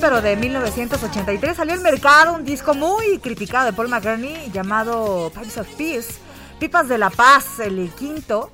Pero de 1983, salió al mercado un disco muy criticado de Paul McCartney llamado Pipes of Peace, Pipas de la Paz, el quinto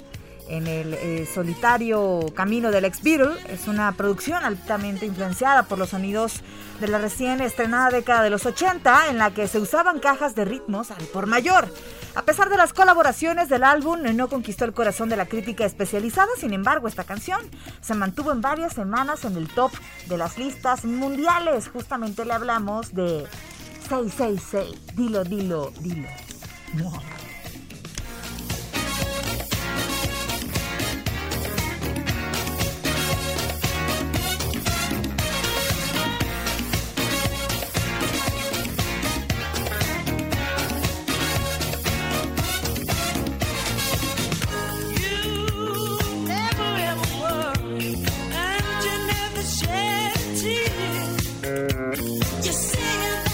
en el eh, solitario camino del ex Beatle. Es una producción altamente influenciada por los sonidos de la recién estrenada década de los 80, en la que se usaban cajas de ritmos al por mayor. A pesar de las colaboraciones del álbum, no conquistó el corazón de la crítica especializada, sin embargo, esta canción se mantuvo en varias semanas en el top de las listas mundiales. Justamente le hablamos de 666, dilo, dilo, dilo. No.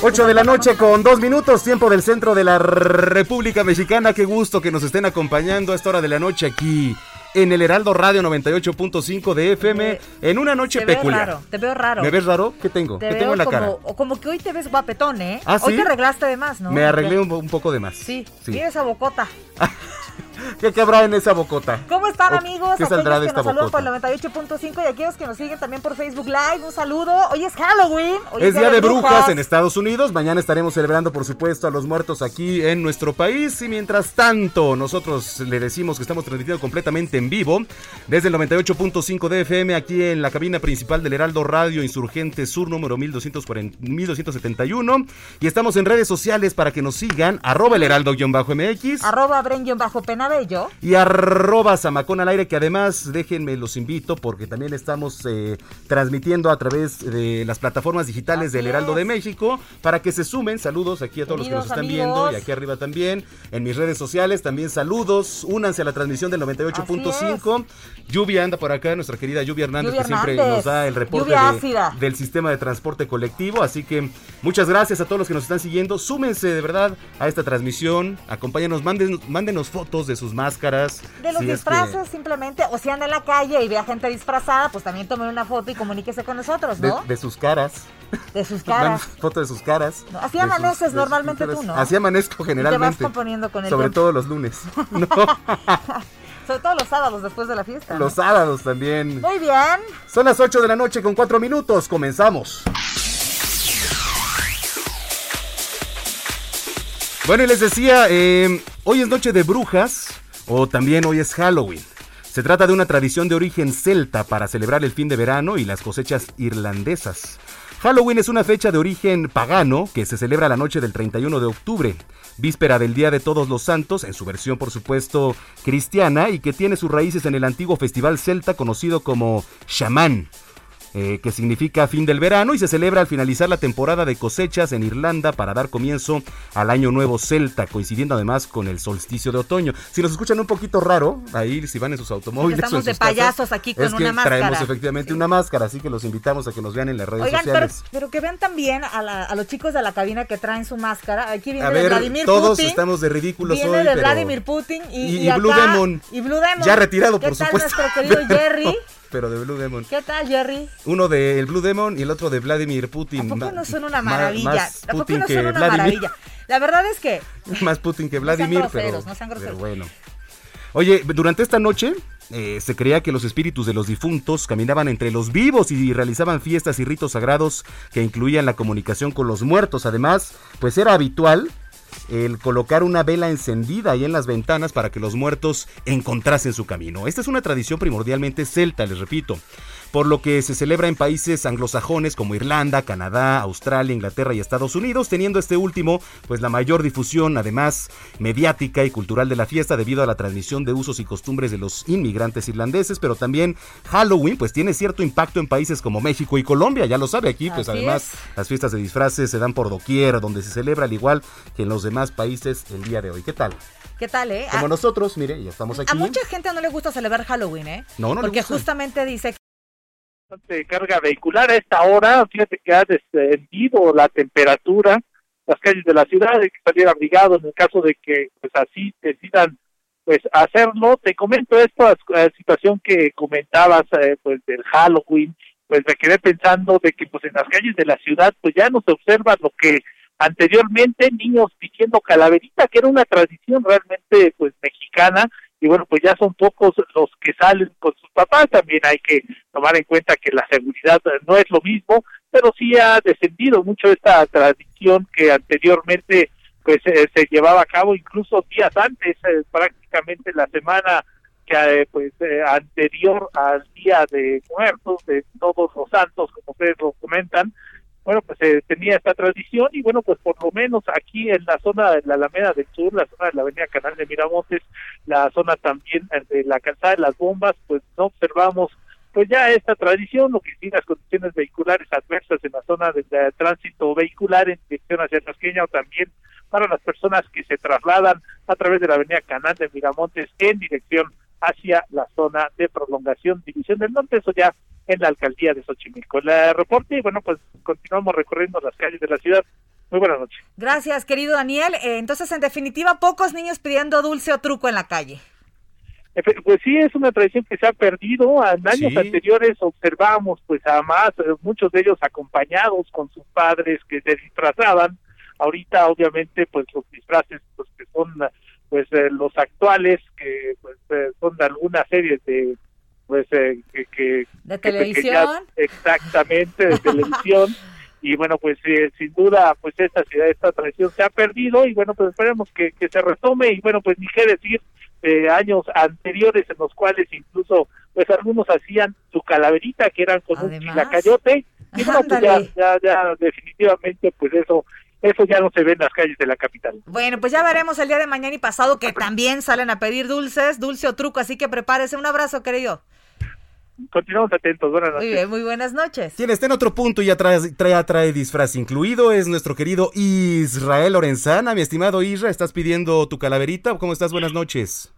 8 de la noche con dos minutos, tiempo del centro de la República Mexicana. Qué gusto que nos estén acompañando a esta hora de la noche aquí en el Heraldo Radio 98.5 de FM en una noche Te veo peculiar. raro, te veo raro. ¿Me ves raro? ¿Qué tengo? Te ¿Qué veo tengo en la como, cara? como que hoy te ves guapetón, ¿eh? ¿Ah, Hoy te arreglaste de más, ¿no? Me arreglé un, un poco de más. Sí, Sí. mira esa bocota. ¿Qué cabrá en esa bocota? ¿Cómo están ¿O amigos? ¿Qué saldrá de esta bocota? por el 98.5 y aquellos que nos siguen también por Facebook Live, un saludo. Hoy es Halloween. Hoy Es Día de Brujas en Estados Unidos. Mañana estaremos celebrando, por supuesto, a los muertos aquí en nuestro país. Y mientras tanto, nosotros le decimos que estamos transmitiendo completamente en vivo desde el 98.5 de FM aquí en la cabina principal del Heraldo Radio Insurgente Sur número 1240 1271. Y estamos en redes sociales para que nos sigan. Arroba el Heraldo-MX. Arroba Y arroba Zamacón al aire, que además, déjenme, los invito, porque también estamos eh, transmitiendo a través de las plataformas digitales Así del Heraldo de. México, para que se sumen, saludos aquí a todos los que nos están amigos. viendo, y aquí arriba también, en mis redes sociales, también saludos, únanse a la transmisión del 98.5, Lluvia anda por acá, nuestra querida Lluvia Hernández, Lluvia que siempre nos da el reporte de- del sistema de transporte colectivo, así que muchas gracias a todos los que nos están siguiendo, súmense de verdad a esta transmisión, acompáñanos, mándenos, mándenos fotos de sus máscaras. De los si es que- disfraces simplemente, o si anda en la calle y ve a gente disfrazada, pues también tomen una foto y comuníquese con nosotros, ¿no? de sus caras. De sus caras. foto de sus caras. No, así sus- amaneces sus normalmente tú. ¿no? Así amanezco generalmente. componiendo con el Sobre tiempo. todo los lunes. No, Sobre todo los sábados después de la fiesta. ¿no? los sábados también. Muy bien. Son las 8 de la noche con 4 minutos. Comenzamos. Bueno, y les decía, eh, hoy es noche de brujas o también hoy es Halloween. Se trata de una tradición de origen celta para celebrar el fin de verano y las cosechas irlandesas. Halloween es una fecha de origen pagano que se celebra la noche del 31 de octubre, víspera del Día de Todos los Santos, en su versión por supuesto cristiana, y que tiene sus raíces en el antiguo festival celta conocido como Shaman. Eh, que significa fin del verano y se celebra al finalizar la temporada de cosechas en Irlanda para dar comienzo al año nuevo celta, coincidiendo además con el solsticio de otoño. Si nos escuchan un poquito raro, ahí si van en sus automóviles. Porque o en estamos de casas, payasos aquí con es que una máscara. Traemos efectivamente una máscara, así que los invitamos a que nos vean en las redes Oigan, sociales. pero que vean también a, la- a los chicos de la cabina que traen su máscara. Aquí viene A de Vladimir todos Putin. estamos de ridículos viene hoy, de pero- Vladimir Putin y, Y- y y Blue acá- Demon. Y Blue Demon. Ya retirado, ¿Qué por tal supuesto. nuestro querido Jerry? Pero de Blue Demon. ¿Qué tal, Jerry? Uno del Blue Demon y el otro de Vladimir Putin. ¿A poco no son una ma- maravilla? Más ¿A poco Putin no que son una Vladimir. maravilla? La verdad es que Más Putin que No sean Vladimir, groseros, pero, no sean groseros. pero bueno. Oye, durante esta noche eh, se creía que los espíritus de los difuntos caminaban entre los vivos y realizaban fiestas y ritos sagrados que incluían la comunicación con los muertos. Además, pues era habitual el colocar una vela encendida ahí en las ventanas para que los muertos encontrasen su camino. Esta es una tradición primordialmente celta, les repito, por lo que se celebra en países anglosajones como Irlanda, Canadá, Australia, Inglaterra y Estados Unidos, teniendo este último pues la mayor difusión además mediática y cultural de la fiesta debido a la transmisión de usos y costumbres de los inmigrantes irlandeses, pero también Halloween pues tiene cierto impacto en países como México y Colombia, ya lo sabe aquí, pues Así además es. las fiestas de disfraces se dan por doquier, donde se celebra al igual que en los demás países el día de hoy. ¿Qué tal? ¿qué tal, eh? Como A, nosotros, mire, ya estamos aquí. a mucha gente no le gusta celebrar Halloween, ¿eh? No, no le Porque gusta. justamente dice bastante carga vehicular a esta hora. Fíjate que ha descendido la temperatura, las calles de la ciudad, hay que salir abrigado en el caso de que pues así decidan pues hacerlo. Te comento esta eh, situación que comentabas eh, pues del Halloween, pues me quedé pensando de que pues en las calles de la ciudad pues ya no se observa lo que anteriormente niños pidiendo calaverita, que era una tradición realmente pues mexicana y bueno, pues ya son pocos los que salen con sus papás, también hay que tomar en cuenta que la seguridad no es lo mismo, pero sí ha descendido mucho esta tradición que anteriormente pues eh, se llevaba a cabo incluso días antes, eh, prácticamente la semana que eh, pues eh, anterior al día de muertos de todos los santos, como ustedes lo comentan, bueno, pues eh, tenía esta tradición y bueno, pues por lo menos aquí en la zona de la Alameda del Sur, la zona de la Avenida Canal de Miramontes, la zona también eh, de la calzada de las bombas, pues no observamos pues ya esta tradición, lo que sí las condiciones vehiculares adversas en la zona de, de tránsito vehicular en dirección hacia Tasqueña o también para las personas que se trasladan a través de la avenida Canal de Miramontes en dirección hacia la zona de prolongación División del Norte, eso ya en la alcaldía de Xochimilco. El reporte, y bueno, pues continuamos recorriendo las calles de la ciudad. Muy buenas noches. Gracias, querido Daniel. Eh, entonces, en definitiva, pocos niños pidiendo dulce o truco en la calle. Pues sí, es una tradición que se ha perdido. En años Sí. anteriores observamos, pues además, eh, muchos de ellos acompañados con sus padres que se disfrazaban. Ahorita, obviamente, pues los disfraces, pues que son, pues eh, los actuales, que pues eh, son de alguna serie de, pues eh, que, que De que televisión. exactamente, de televisión. Y bueno, pues eh, sin duda, pues esta ciudad, esta tradición se ha perdido y bueno, pues esperemos que, que se retome y bueno, pues ni qué decir de años anteriores en los cuales incluso pues algunos hacían su calaverita que eran con un chilacayote y bueno, pues ya, ya, ya definitivamente pues eso, eso ya no se ve en las calles de la capital. Bueno, pues ya veremos el día de mañana y pasado que también salen a pedir dulces, dulce o truco, así que prepárese. Un abrazo, querido. Continuamos atentos, buenas Muy noches. bien, muy buenas noches. Quien está en otro punto y ya trae, trae, trae disfraz incluido es nuestro querido Israel Lorenzana. Mi estimado Isra, ¿estás pidiendo tu calaverita? ¿Cómo estás? Buenas noches.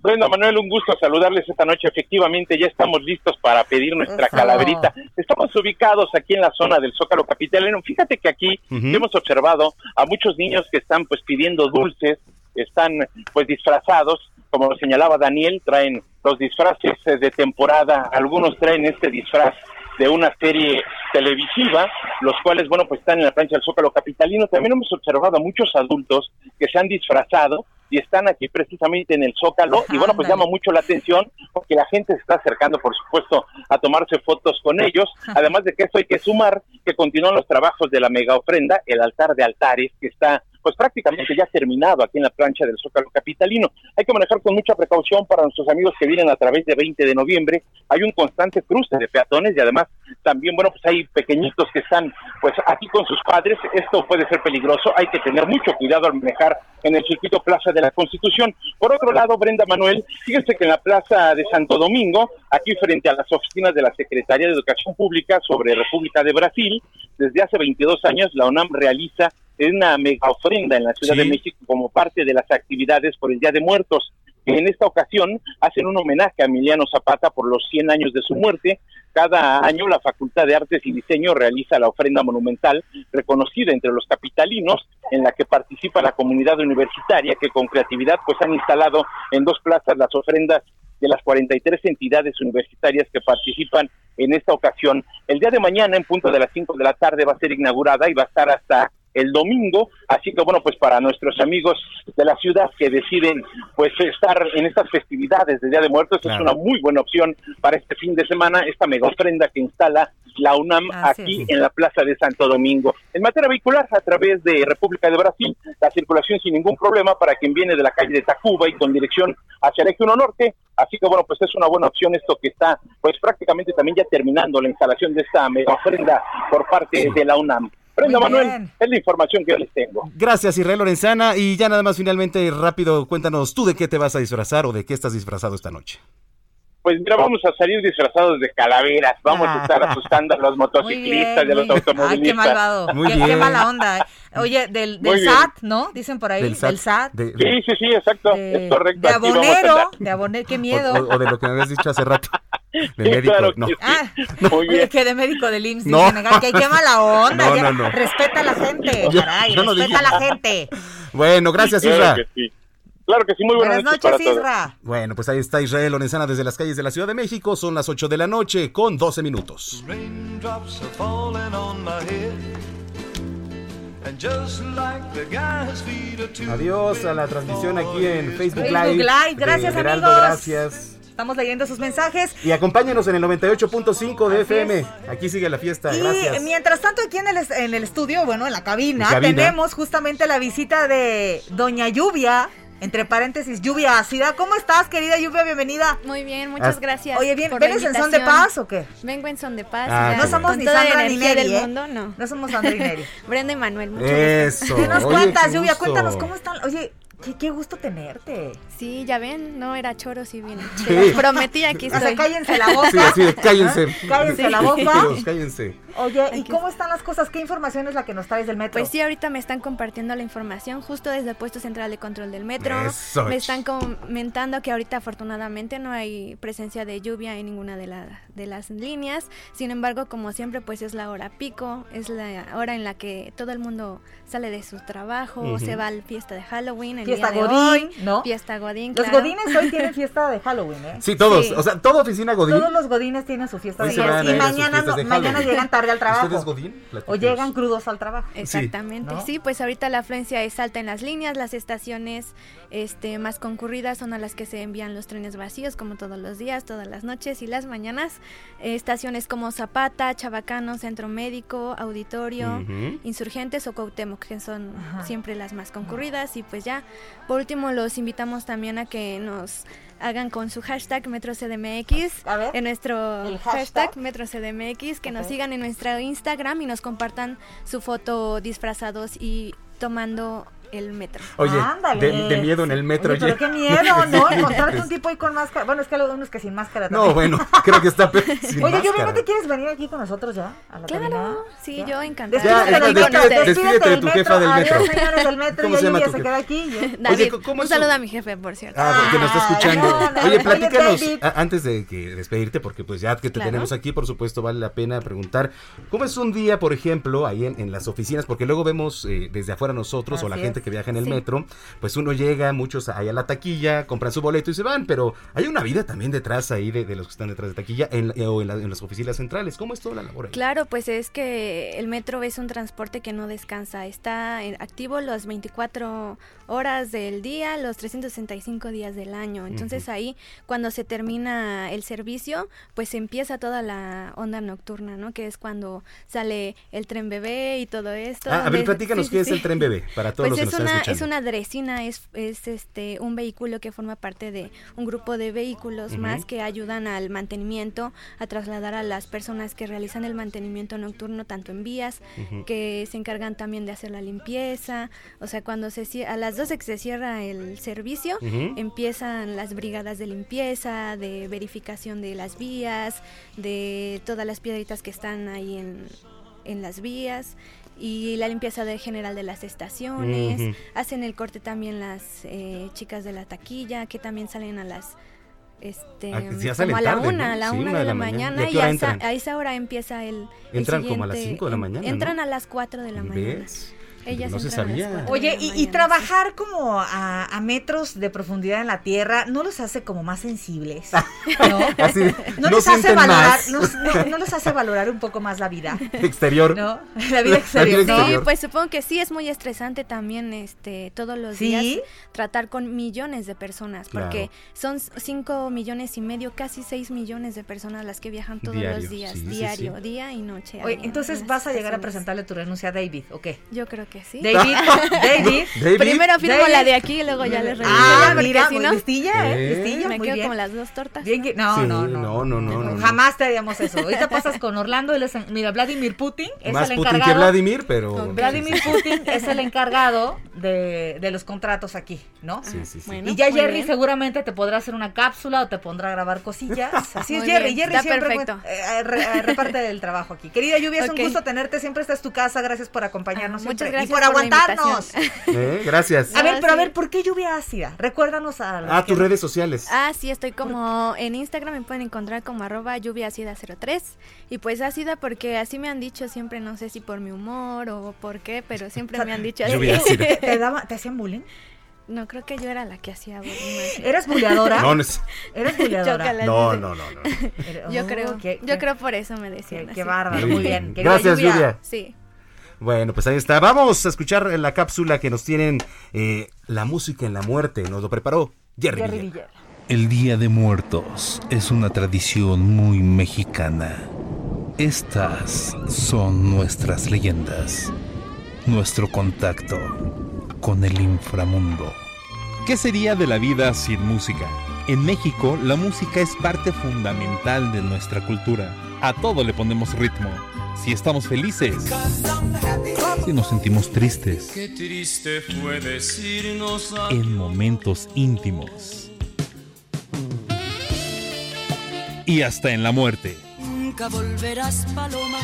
Brenda Manuel, un gusto saludarles esta noche. Efectivamente, ya estamos listos para pedir nuestra Eso. calaverita. Estamos ubicados aquí en la zona del Zócalo Capitalino. Fíjate que aquí hemos observado a muchos niños que están pues pidiendo dulces, están pues disfrazados, como lo señalaba Daniel, traen los disfraces eh, de temporada, algunos traen este disfraz de una serie televisiva, los cuales, bueno, pues están en la plancha del Zócalo Capitalino. También hemos observado a muchos adultos que se han disfrazado y están aquí precisamente en el Zócalo. Y bueno, pues llama mucho la atención porque la gente se está acercando, por supuesto, a tomarse fotos con ellos. Además de que esto hay que sumar que continúan los trabajos de la mega ofrenda, el altar de altares, que está pues prácticamente ya terminado aquí en la plancha del Zócalo Capitalino. Hay que manejar con mucha precaución para nuestros amigos que vienen a través de 20 de noviembre. Hay un constante cruce de peatones y además también, bueno, pues hay pequeñitos que están pues aquí con sus padres. Esto puede ser peligroso. Hay que tener mucho cuidado al manejar en el circuito Plaza de la Constitución. Por otro lado, Brenda Manuel, fíjense que en la Plaza de Santo Domingo, aquí frente a las oficinas de la Secretaría de Educación Pública sobre República de Brasil, desde hace 22 años la UNAM realiza una mega ofrenda en la Ciudad Sí. de México como parte de las actividades por el Día de Muertos. En esta ocasión hacen un homenaje a Emiliano Zapata por los 100 años de su muerte. Cada año la Facultad de Artes y Diseño realiza la ofrenda monumental reconocida entre los capitalinos en la que participa la comunidad universitaria que con creatividad pues han instalado en dos plazas las ofrendas de las 43 entidades universitarias que participan en esta ocasión. El día de mañana, en punto de las 5 de la tarde, va a ser inaugurada y va a estar hasta el domingo, así que bueno, pues para nuestros amigos de la ciudad que deciden pues estar en estas festividades de Día de Muertos, Claro. es una muy buena opción para este fin de semana, esta mega ofrenda que instala la UNAM aquí en la Plaza de Santo Domingo. En materia vehicular, a través de República de Brasil, la circulación sin ningún problema para quien viene de la calle de Tacuba y con dirección hacia el eje 1 Norte. Así que bueno, pues es una buena opción esto que está pues prácticamente también ya terminando la instalación de esta mega ofrenda por parte de la UNAM. Brenda Muy Manuel, bien. es la información que yo les tengo. Gracias, Israel Lorenzana. Y ya nada más finalmente, rápido, cuéntanos tú de qué te vas a disfrazar o de qué estás disfrazado esta noche. Pues mira, vamos a salir disfrazados de calaveras, vamos a estar asustando a los motociclistas bien, y a los bien. Ay, automovilistas. qué malvado. Muy qué, bien. qué mala onda. eh. Oye, del, del bien. SAT, ¿no? Dicen por ahí. Del SAT. de- de- Sí, sí, sí, exacto, de, es correcto. de abonero. De abonero, qué o, miedo. o- o de lo que me habías dicho hace rato. De médico. claro no. que sí. Ah, Muy oye, bien. que de médico del IMSS. No. que qué mala onda. No, no, no. Respeta a la gente, Yo- caray. yo respeta a la gente. Bueno, gracias, Isra. Claro que sí. Claro que sí, muy buenas, Buenas noches, noches, para todos. Isra. Bueno, pues ahí está Israel Lorenzana desde las calles de la Ciudad de México. Son las 8 de la noche con 12 minutos. Adiós a la transmisión aquí en Facebook Facebook Live. Live, gracias, Heraldo, amigos. Gracias. Estamos leyendo sus mensajes. Y acompáñenos en el 98.5 de FM. Aquí sigue la fiesta. Y Gracias. mientras tanto, aquí en el, en el estudio, bueno, en la cabina, En cabina. tenemos justamente la visita de Doña Lluvia, entre paréntesis, Lluvia Ácida. ¿Cómo estás, querida Lluvia? Bienvenida. Muy bien, muchas Ah. gracias. Oye, bien, ¿vienes en son de paz o qué? Vengo en son de paz. Ah, qué No somos ni Sandra ni Neri, del ¿eh? mundo, no. No somos Sandra y Neri. Brenda y Manuel, mucho gusto. Eso. Dinos Oye, cuántas, qué Lluvia, cuéntanos cómo están. Oye, qué, qué gusto tenerte. Sí, ya ven, no era choro si bien. Sí. Los prometí, aquí O sea, estoy. cállense la boca. Sí, así de, cállense. Cállense Sí. la boca. Tranquilos, cállense. Oye, ¿y Aquí cómo están las cosas? ¿Qué información es la que nos traes del metro? Pues sí, ahorita me están compartiendo la información justo desde el puesto central de control del metro. Eso, me están comentando que ahorita afortunadamente no hay presencia de lluvia en ninguna de, la- de las líneas. Sin embargo, como siempre, pues es la hora pico, es la hora en la que todo el mundo sale de su trabajo, Ujú. se va a la fiesta de Halloween, el Fiesta día de Godín, hoy, ¿no? Fiesta Godín, Los godines hoy tienen fiesta de Halloween, ¿eh? Sí, todos. Sí. O sea, toda oficina Godín. Todos los godines tienen su fiesta Hoy de Halloween. Y mañana, no- mañana llegan tarde al trabajo. ¿Usted es Godín? O llegan crudos al trabajo. Exactamente, ¿no? sí, pues ahorita la afluencia es alta en las líneas, las estaciones este, más concurridas son a las que se envían los trenes vacíos, como todos los días, todas las noches y las mañanas. Eh, estaciones como Zapata, Chabacano, Centro Médico, Auditorio. Insurgentes o Cuauhtémoc, que son Ajá. siempre las más concurridas. Y pues ya, por último, los invitamos también a que nos hagan con su hashtag MetroCDMX, A ver, en nuestro el hashtag, hashtag. MetroCDMX, que nos sigan en nuestro Instagram y nos compartan su foto disfrazados y tomando el metro. Oye, Ándale. de, de miedo en el metro. Oye, pero oye. qué miedo, ¿no? Encontrarte un tipo ahí con máscara. Bueno, es que hay unos que sin máscara No, también. bueno, creo que está sin Oye, ¿no máscara. te quieres venir aquí con nosotros ya? A la cabina? Claro, sí, ¿Ya? yo encantada. Ya, Despídete de tu del jefa del metro. Adiós, señores del metro. ¿Cómo y se llama tu se jefa? queda aquí. David, ¿cómo un saludo a mi jefe, por cierto. Ah, porque nos está Ah, escuchando. no, no, Oye, oye, platícanos, antes de que despedirte, porque pues ya que te Claro. tenemos aquí, por supuesto, vale la pena preguntar, ¿cómo es un día, por ejemplo, ahí en, en las oficinas? Porque luego vemos eh, desde afuera nosotros o la Así gente que viaja en el Sí. metro, pues uno llega, muchos ahí a la taquilla, compran su boleto y se van, pero hay una vida también detrás ahí de, de los que están detrás de taquilla en, o en, la- en las oficinas centrales. ¿Cómo es toda la labor ahí? Claro, pues es que el metro es un transporte que no descansa. Está activo las 24 horas del día, los 365 días del año. Entonces ahí, cuando se termina el servicio, pues empieza toda la onda nocturna, ¿no? Que es cuando sale el tren bebé y todo esto. Ah, a ver, platícanos sí, qué sí, es sí. el tren bebé, para todos Pues los que es es están una, escuchando. es una dresina, es, es este un vehículo que forma parte de un grupo de vehículos más que ayudan al mantenimiento, a trasladar a las personas que realizan el mantenimiento nocturno tanto en vías, que se encargan también de hacer la limpieza, o sea, cuando se a las 12 que se cierra el servicio, empiezan las brigadas de limpieza, de verificación de las vías, de todas las piedritas que están ahí en, en las vías y la limpieza de general de las estaciones. Hacen el corte también las eh, chicas de la taquilla que también salen a las este Ah, salen como a la tarde, una, ¿no? a la Sí, una de la mañana ¿Y a y a esa, a hora empieza el, el Entran como a las siguiente- cinco de la mañana, ¿no? Entran a las 4 de la mañana. ¿Ves? Ellas no se sabía. Oye, la y, y trabajar como a, a metros de profundidad en la tierra, ¿no los hace como más sensibles? ¿No? Así, ¿No, no les hace valorar, más. no, no- les hace valorar un poco más la vida? Exterior. ¿No? La vida exterior. vida ¿no? Sí, pues supongo que sí es muy estresante también este todos los ¿Sí? días tratar con millones de personas porque Claro. son 5 millones y medio, casi 6 millones de personas las que viajan todos Diario, los días, sí, diario, sí. día y noche. Oye, entonces vas a llegar a presentarle tu renuncia a David, ¿o qué? Yo creo que sí. David, David. David. Primero firmo David. la de aquí y luego ya les. Ah, porque mira, si no listilla, ¿eh? Eh. Listilla, me muy quedo bien. como las dos tortas. Bien no, Sí, no, no, no, no, no, no. Jamás te haríamos eso. Ahorita pasas con Orlando, él es, en- mira, Vladimir Putin es Más el Putin encargado. que Vladimir, pero... Vladimir Putin es el encargado de, de los contratos aquí, ¿no? Sí, sí, sí. Bueno, y ya Jerry bien. seguramente te podrá hacer una cápsula o te pondrá a grabar cosillas. Así es Jerry. bien, Jerry está siempre perfecto. eh, re- eh, reparte el trabajo aquí. Querida Lluvia, es un gusto tenerte. Siempre esta es tu casa. Gracias por acompañarnos Ah, muchas siempre. Gracias y por, aguantarnos. Eh, Gracias. A ver, Ah, pero a sí. ver, ¿por qué lluvia ácida? Recuérdanos a los Ah, que- tus redes sociales. Ah, sí, estoy como en Instagram, me pueden encontrar como arroba lluviaacida03 y pues ácida porque así me han dicho siempre, no sé si por mi humor o por qué, pero siempre me han dicho así. Lluvia ácida. ¿Te, daba- ¿Te hacían bullying? No, creo que yo era la que hacía bullying. ¿Eras buleadora? No, no es- ¿Eres buleadora? Chócala. no, no, no, no. Yo oh, creo, qué- yo qué- creo por eso me decían Qué, así. qué bárbaro, Muy bien. Gracias, Lluvia. Sí. Bueno, pues ahí está. Vamos a escuchar la cápsula que nos tienen eh, La música en la muerte. Nos lo preparó Jerry, Jerry Villela. Villela. El Día de Muertos es una tradición muy mexicana. Estas son nuestras leyendas, nuestro contacto con el inframundo. ¿Qué sería de la vida sin música? En México, la música es parte fundamental de nuestra cultura. A todo le ponemos ritmo. Si estamos felices, si nos sentimos tristes, Qué triste fue decirnos a en momentos íntimos y hasta en la muerte. Nunca volverás, paloma.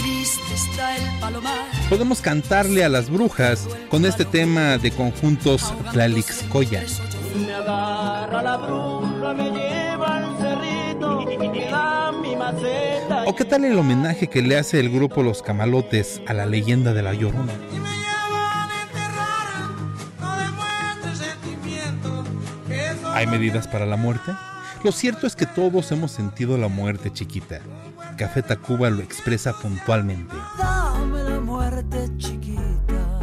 Triste está el palomar. Podemos cantarle a las brujas con este tema de conjuntos Tlalixcoya. Me agarra la bruja, me lleva al ¿O qué tal el homenaje que le hace el grupo Los Camalotes a la leyenda de la Llorona? ¿Hay medidas para la muerte? Lo cierto es que todos hemos sentido la muerte chiquita. Café Tacuba lo expresa puntualmente. Dame la muerte chiquita,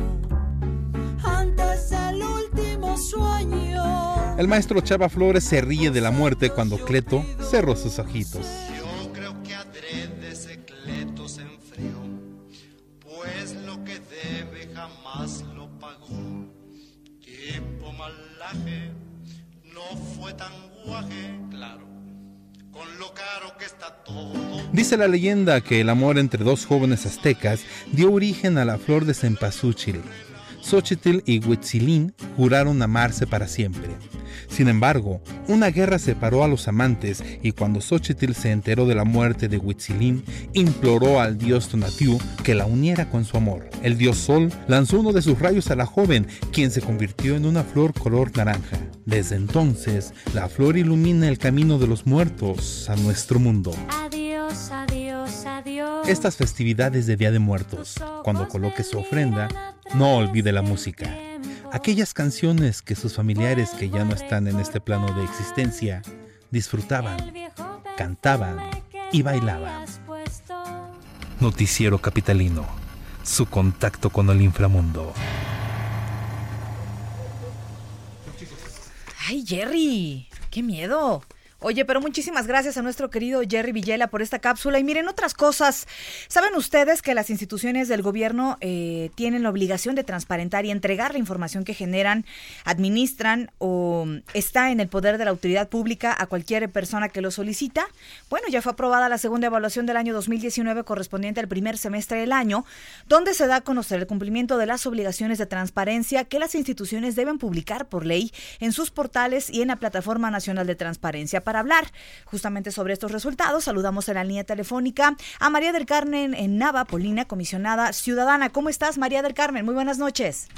antes del último sueño. El maestro Chava Flores se ríe de la muerte cuando Cleto cerró sus ojitos. Yo creo que adrede secreto se enfrió, pues lo que debe jamás lo pagó. Tipo malaje, no fue tan guaje, claro, con lo caro que está todo. Dice la leyenda que el amor entre dos jóvenes aztecas dio origen a la flor de cempasúchil. Xochitl y Huitzilín juraron amarse para siempre. Sin embargo, una guerra separó a los amantes y cuando Xochitl se enteró de la muerte de Huitzilín, imploró al dios Tonatiuh que la uniera con su amor. El dios Sol lanzó uno de sus rayos a la joven, quien se convirtió en una flor color naranja. Desde entonces, la flor ilumina el camino de los muertos a nuestro mundo. Adiós, adiós. Estas festividades de Día de Muertos, cuando coloque su ofrenda, no olvide la música. Aquellas canciones que sus familiares que ya no están en este plano de existencia disfrutaban, cantaban y bailaban. Noticiero Capitalino, su contacto con el inframundo. Ay, Jerry, qué miedo. Oye, pero muchísimas gracias a nuestro querido Jerry Villela por esta cápsula. Y miren otras cosas. ¿Saben ustedes que las instituciones del gobierno eh, tienen la obligación de transparentar y entregar la información que generan, administran o está en el poder de la autoridad pública a cualquier persona que lo solicita? Bueno, ya fue aprobada la segunda evaluación del año 2019 correspondiente al primer semestre del año, donde se da a conocer el cumplimiento de las obligaciones de transparencia que las instituciones deben publicar por ley en sus portales y en la Plataforma Nacional de Transparencia para hablar justamente sobre estos resultados. Saludamos en la línea telefónica a María del Carmen en Nava, Polina, comisionada ciudadana. ¿Cómo estás, María del Carmen? Muy buenas noches.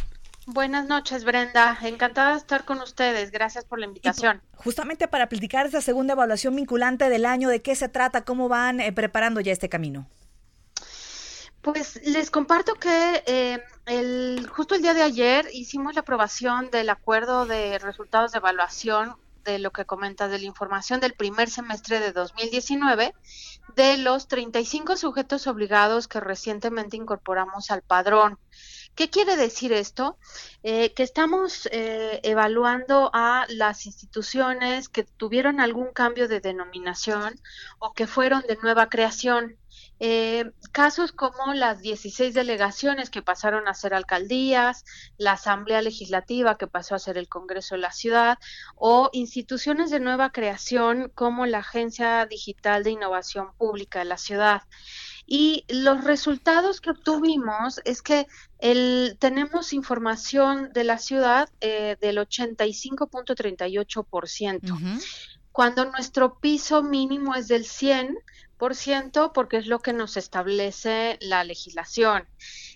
Buenas noches, Brenda. Encantada de estar con ustedes. Gracias por la invitación. Justamente para platicar esta segunda evaluación vinculante del año, ¿de qué se trata? ¿Cómo van eh, preparando ya este camino? Pues les comparto que eh, el, justo el día de ayer hicimos la aprobación del acuerdo de resultados de evaluación de lo que comenta de la información del primer semestre de 2019 de los 35 sujetos obligados que recientemente incorporamos al padrón. ¿Qué quiere decir esto? Eh, que estamos eh, evaluando a las instituciones que tuvieron algún cambio de denominación o que fueron de nueva creación. Eh, casos como las 16 delegaciones que pasaron a ser alcaldías, la Asamblea Legislativa que pasó a ser el Congreso de la Ciudad, o instituciones de nueva creación como la Agencia Digital de Innovación Pública de la Ciudad. Y los resultados que obtuvimos es que el, tenemos información de la ciudad eh, del 85.38%, cuando nuestro piso mínimo es del 100%, porque es lo que nos establece la legislación.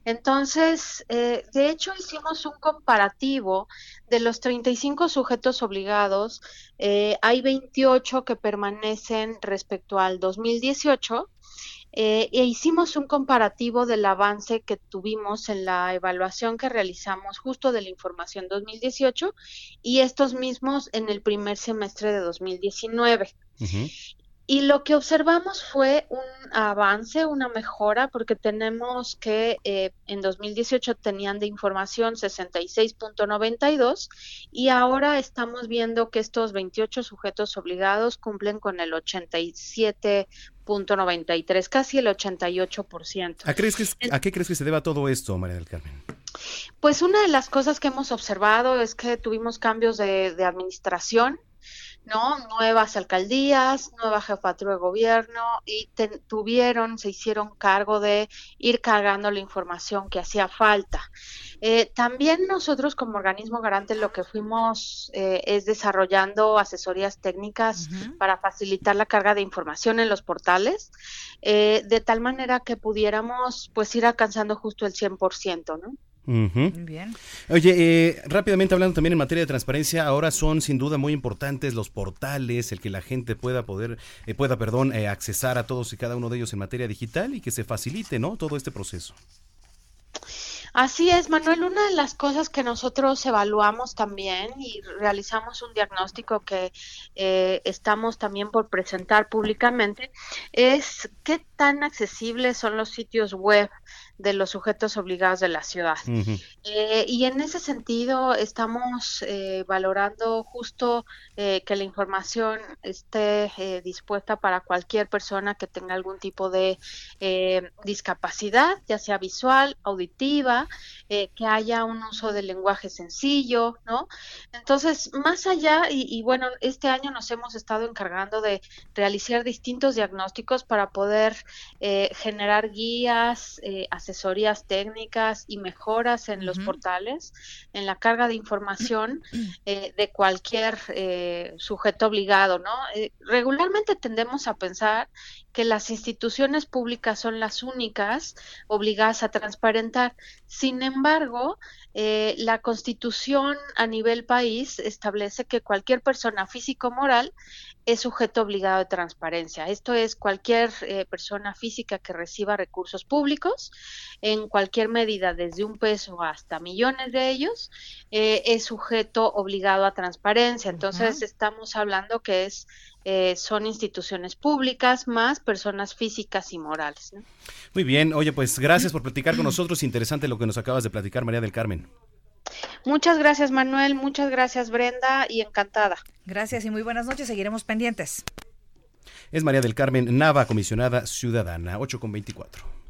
Entonces, eh, de hecho, hicimos un comparativo de los 35 sujetos obligados. Eh, hay 28 que permanecen respecto al 2018 eh, e hicimos un comparativo del avance que tuvimos en la evaluación que realizamos justo de la información 2018 y estos mismos en el primer semestre de 2019. Y lo que observamos fue un avance, una mejora, porque tenemos que eh, en 2018 tenían de información 66.92 y ahora estamos viendo que estos 28 sujetos obligados cumplen con el 87.93, casi el 88%. ¿A, crees que ¿A qué crees que se deba todo esto, María del Carmen? Pues una de las cosas que hemos observado es que tuvimos cambios de, de administración ¿no? Nuevas alcaldías, nueva jefatura de gobierno y tuvieron, se hicieron cargo de ir cargando la información que hacía falta. Eh, también nosotros como organismo garante lo que fuimos eh, es desarrollando asesorías técnicas para facilitar la carga de información en los portales, eh, de tal manera que pudiéramos pues ir alcanzando justo el 100%, ¿no? Bien. Oye, eh, rápidamente hablando también en materia de transparencia, ahora son sin duda muy importantes los portales, el que la gente pueda poder, eh, pueda, perdón, eh, accesar a todos y cada uno de ellos en materia digital y que se facilite, ¿no? Todo este proceso. Así es, Manuel. Una de las cosas que nosotros evaluamos también y realizamos un diagnóstico que estamos también por presentar públicamente es qué tan accesibles son los sitios web de los sujetos obligados de la ciudad. Eh, y en ese sentido estamos eh, valorando justo eh, que la información esté dispuesta para cualquier persona que tenga algún tipo de discapacidad, ya sea visual, auditiva, que haya un uso del lenguaje sencillo, ¿no? Entonces, más allá, y, y bueno, este año nos hemos estado encargando de realizar distintos diagnósticos para poder generar guías, asesorías técnicas y mejoras en los portales, en la carga de información eh, de cualquier eh, sujeto obligado, ¿no? Eh, regularmente tendemos a pensar que las instituciones públicas son las únicas obligadas a transparentar. Sin embargo, la Constitución a nivel país establece que cualquier persona físico moral es sujeto obligado de transparencia. Esto es cualquier eh, persona física que reciba recursos públicos en cualquier medida, desde un peso hasta millones de ellos, eh, es sujeto obligado a transparencia. Entonces estamos hablando que es eh, son instituciones públicas más personas físicas y morales. Muy bien, oye, pues gracias por platicar con nosotros. Interesante lo que nos acabas de platicar, María del Carmen. Muchas gracias Manuel, muchas gracias Brenda y encantada. Gracias y muy buenas noches. Seguiremos pendientes. Es María del Carmen Nava, comisionada ciudadana, 8 con 24.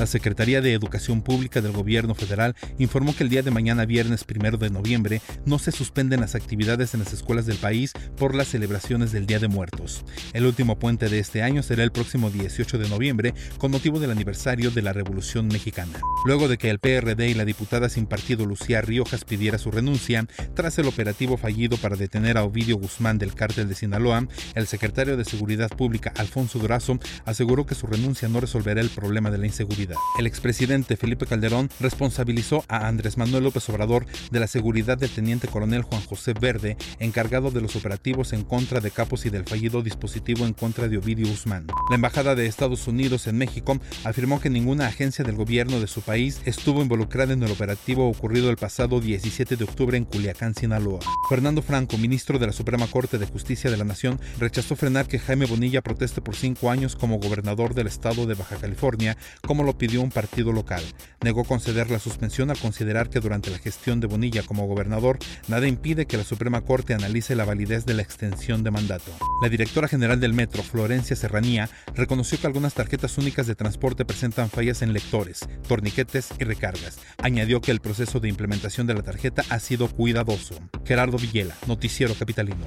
La Secretaría de Educación Pública del Gobierno Federal informó que el día de mañana, viernes primero de noviembre, no se suspenden las actividades en las escuelas del país por las celebraciones del Día de Muertos. El último puente de este año será el próximo 18 de noviembre, con motivo del aniversario de la Revolución Mexicana. Luego de que el PRD y la diputada sin partido Lucía Riojas pidiera su renuncia, tras el operativo fallido para detener a Ovidio Guzmán del cártel de Sinaloa, el secretario de Seguridad Pública, Alfonso Durazo, aseguró que su renuncia no resolverá el problema de la inseguridad. El expresidente Felipe Calderón responsabilizó a Andrés Manuel López Obrador de la seguridad del teniente coronel Juan José Verde, encargado de los operativos en contra de Capos y del fallido dispositivo en contra de Ovidio Guzmán. La Embajada de Estados Unidos en México afirmó que ninguna agencia del gobierno de su país estuvo involucrada en el operativo ocurrido el pasado 17 de octubre en Culiacán, Sinaloa. Fernando Franco, ministro de la Suprema Corte de Justicia de la Nación, rechazó frenar que Jaime Bonilla proteste por cinco años como gobernador del estado de Baja California, como lo pidió un partido local. Negó conceder la suspensión al considerar que durante la gestión de Bonilla como gobernador, nada impide que la Suprema Corte analice la validez de la extensión de mandato. La directora general del Metro, Florencia Serranía, reconoció que algunas tarjetas únicas de transporte presentan fallas en lectores, torniquetes y recargas. Añadió que el proceso de implementación de la tarjeta ha sido cuidadoso. Gerardo Villela, Noticiero Capitalino.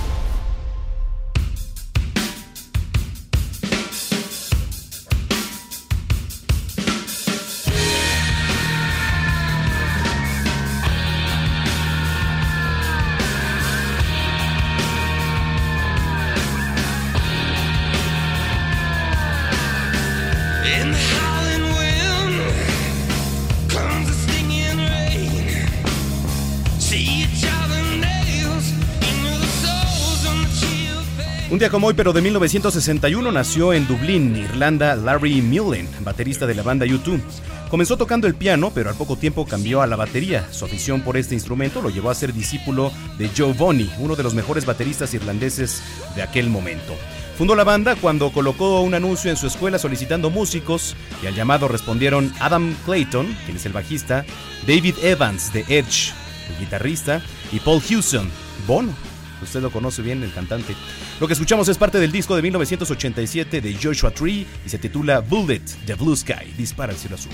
Como hoy, pero de 1961, nació en Dublín, Irlanda, Larry Mullen, baterista de la banda U2. Comenzó tocando el piano, pero al poco tiempo cambió a la batería. Su afición por este instrumento lo llevó a ser discípulo de Joe Boney, uno de los mejores bateristas irlandeses de aquel momento. Fundó la banda cuando colocó un anuncio en su escuela solicitando músicos y al llamado respondieron Adam Clayton, quien es el bajista, David Evans de Edge, el guitarrista, y Paul Hewson, Bono. Usted lo conoce bien, el cantante. Lo que escuchamos es parte del disco de 1987 de Joshua Tree y se titula Bullet, The Blue Sky. Dispara el cielo azul.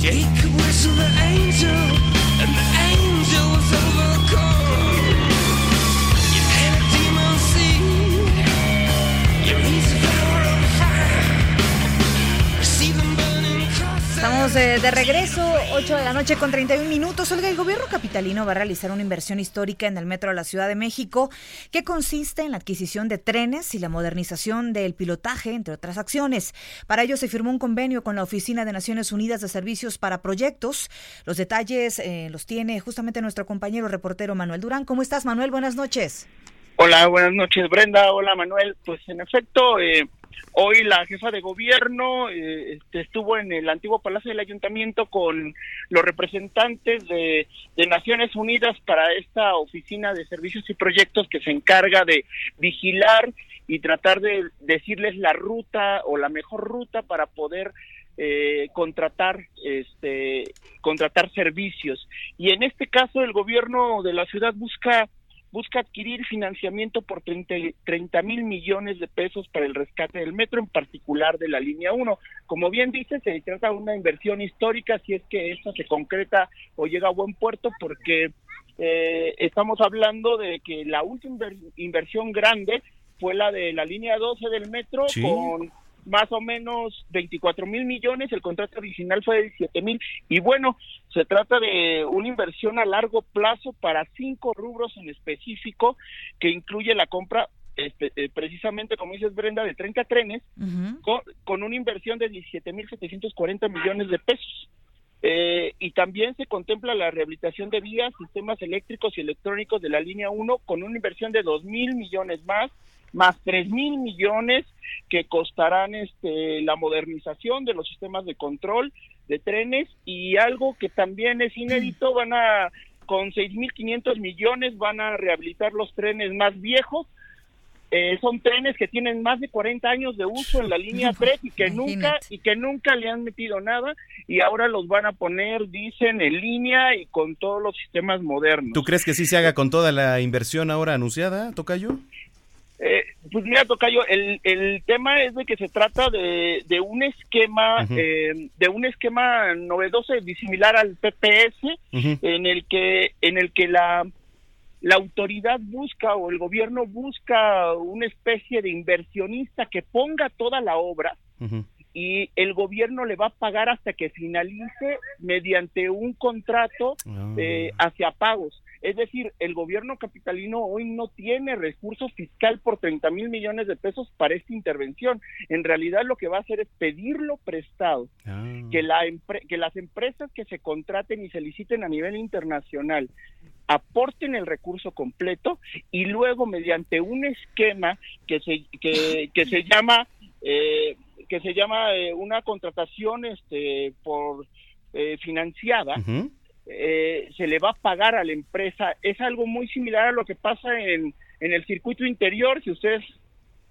Jacob angel, Estamos eh, de regreso, 8 de la noche con 31 minutos. Olga, el gobierno capitalino va a realizar una inversión histórica en el metro de la Ciudad de México que consiste en la adquisición de trenes y la modernización del pilotaje, entre otras acciones. Para ello se firmó un convenio con la Oficina de Naciones Unidas de Servicios para Proyectos. Los detalles eh, los tiene justamente nuestro compañero reportero Manuel Durán. ¿Cómo estás, Manuel? Buenas noches. Hola, buenas noches Brenda, hola Manuel. Pues en efecto, eh, hoy la jefa de gobierno eh, este, estuvo en el antiguo Palacio del Ayuntamiento con los representantes de, Naciones Unidas para esta oficina de servicios y proyectos que se encarga de vigilar y tratar de decirles la ruta o la mejor ruta para poder eh, contratar este contratar servicios. Y en este caso el gobierno de la ciudad busca busca adquirir financiamiento por 30 mil millones de pesos para el rescate del metro, en particular de la línea 1. Como bien dice, se trata de una inversión histórica si es que esta se concreta o llega a buen puerto, porque eh, estamos hablando de que la última inver- inversión grande fue la de la línea 12 del metro Sí. con más o menos 24 mil millones, el contrato original fue de 17 mil y bueno, se trata de una inversión a largo plazo para cinco rubros en específico que incluye la compra este, eh, precisamente como dices Brenda de 30 trenes con, con una inversión de 17 mil 740 millones de pesos. Eh, y también se contempla la rehabilitación de vías, sistemas eléctricos y electrónicos de la línea 1 con una inversión de 2 mil millones más, más 3 mil millones que costarán este, la modernización de los sistemas de control de trenes y algo que también es inédito, van a, con 6.500 millones van a rehabilitar los trenes más viejos eh, son trenes que tienen más de 40 años de uso en la línea 3 y que nunca y que nunca le han metido nada y ahora los van a poner dicen en línea y con todos los sistemas modernos. ¿Tú crees que sí se haga con toda la inversión ahora anunciada, Tocayo? Eh, pues mira, Tocayo, el, el tema es de que se trata de, de un esquema, eh, de un esquema novedoso y similar al PPS, en el que, en el que la, la autoridad busca o el gobierno busca una especie de inversionista que ponga toda la obra y el gobierno le va a pagar hasta que finalice mediante un contrato Ah. eh, hacia pagos. Es decir, el gobierno capitalino hoy no tiene recurso fiscal por 30 mil millones de pesos para esta intervención. En realidad lo que va a hacer es pedirlo prestado, Ah. que, la empre- que las empresas que se contraten y se liciten a nivel internacional aporten el recurso completo y luego mediante un esquema que se que, que se llama eh, que se llama eh, una contratación este por eh, financiada. Eh, se le va a pagar a la empresa. Es algo muy similar a lo que pasa en, en el circuito interior. Si ustedes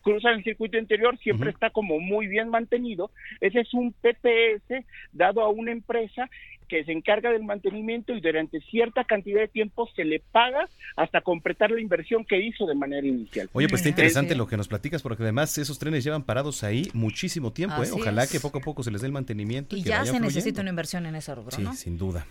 cruzan el circuito interior, siempre está como muy bien mantenido. Ese es un PPS dado a una empresa que se encarga del mantenimiento y durante cierta cantidad de tiempo se le paga hasta completar la inversión que hizo de manera inicial. Oye, pues está interesante sí. lo que nos platicas, porque además esos trenes llevan parados ahí muchísimo tiempo, ¿eh? Ojalá es. que poco a poco se les dé el mantenimiento. Y, Y que ya se fluyendo. necesita una inversión en ese rubro, Sí, ¿no? sin duda.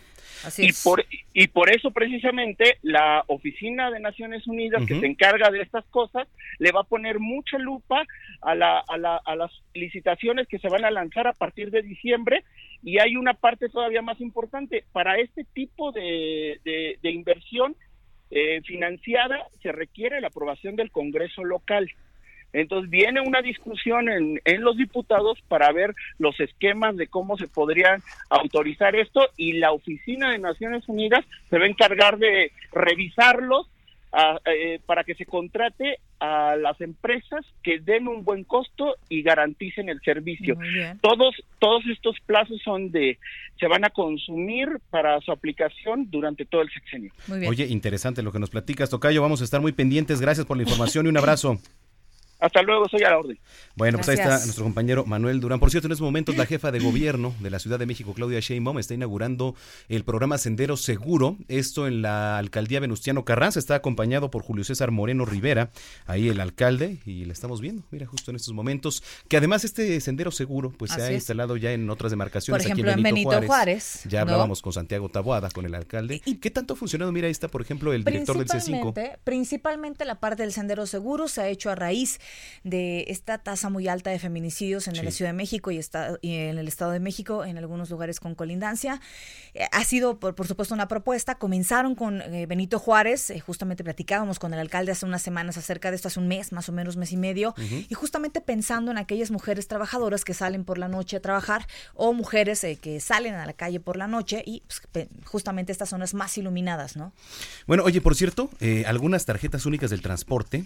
Así y es. por y por eso precisamente la oficina de Naciones Unidas que se encarga de estas cosas le va a poner mucha lupa a la, a la a las licitaciones que se van a lanzar a partir de diciembre. Y hay una parte todavía más importante. Para este tipo de, de, de inversión eh, financiada se requiere la aprobación del Congreso local entonces viene una discusión en, en los diputados para ver los esquemas de cómo se podrían autorizar esto y la Oficina de Naciones Unidas se va a encargar de revisarlos a- eh, para que se contrate a las empresas que den un buen costo y garanticen el servicio. Todos, todos estos plazos son de, se van a consumir para su aplicación durante todo el sexenio. Muy bien. Oye, interesante lo que nos platicas, Tocayo. Vamos a estar muy pendientes. Gracias por la información y un abrazo. Hasta luego, soy a la orden. Bueno, pues ahí está nuestro compañero Manuel Durán. Por cierto, en estos momentos la jefa de gobierno de la Ciudad de México, Claudia Sheinbaum, está inaugurando el programa Sendero Seguro. Esto en la alcaldía Venustiano Carranza. Está acompañado por Julio César Moreno Rivera, ahí el alcalde, y le estamos viendo, mira, justo en estos momentos. Que además este Sendero Seguro, pues se ha es. instalado ya en otras demarcaciones. Por aquí ejemplo, en Benito Juárez, Ya ¿no? hablábamos con Santiago Taboada, con el alcalde. Y- ¿Qué tanto ha funcionado? Mira, ahí está, por ejemplo, el director del C5. Principalmente, principalmente la parte del sendero seguro se ha hecho a raíz de esta tasa muy alta de feminicidios en Sí. la Ciudad de México y, está, y en el Estado de México, en algunos lugares con colindancia. Eh, ha sido, por, por supuesto, una propuesta. Comenzaron con eh, Benito Juárez, eh, justamente platicábamos con el alcalde hace unas semanas acerca de esto, hace un mes, más o menos mes y medio, y justamente pensando en aquellas mujeres trabajadoras que salen por la noche a trabajar o mujeres que salen a la calle por la noche y pues, justamente estas zonas más iluminadas, ¿no? Bueno, oye, por cierto, algunas tarjetas únicas del transporte,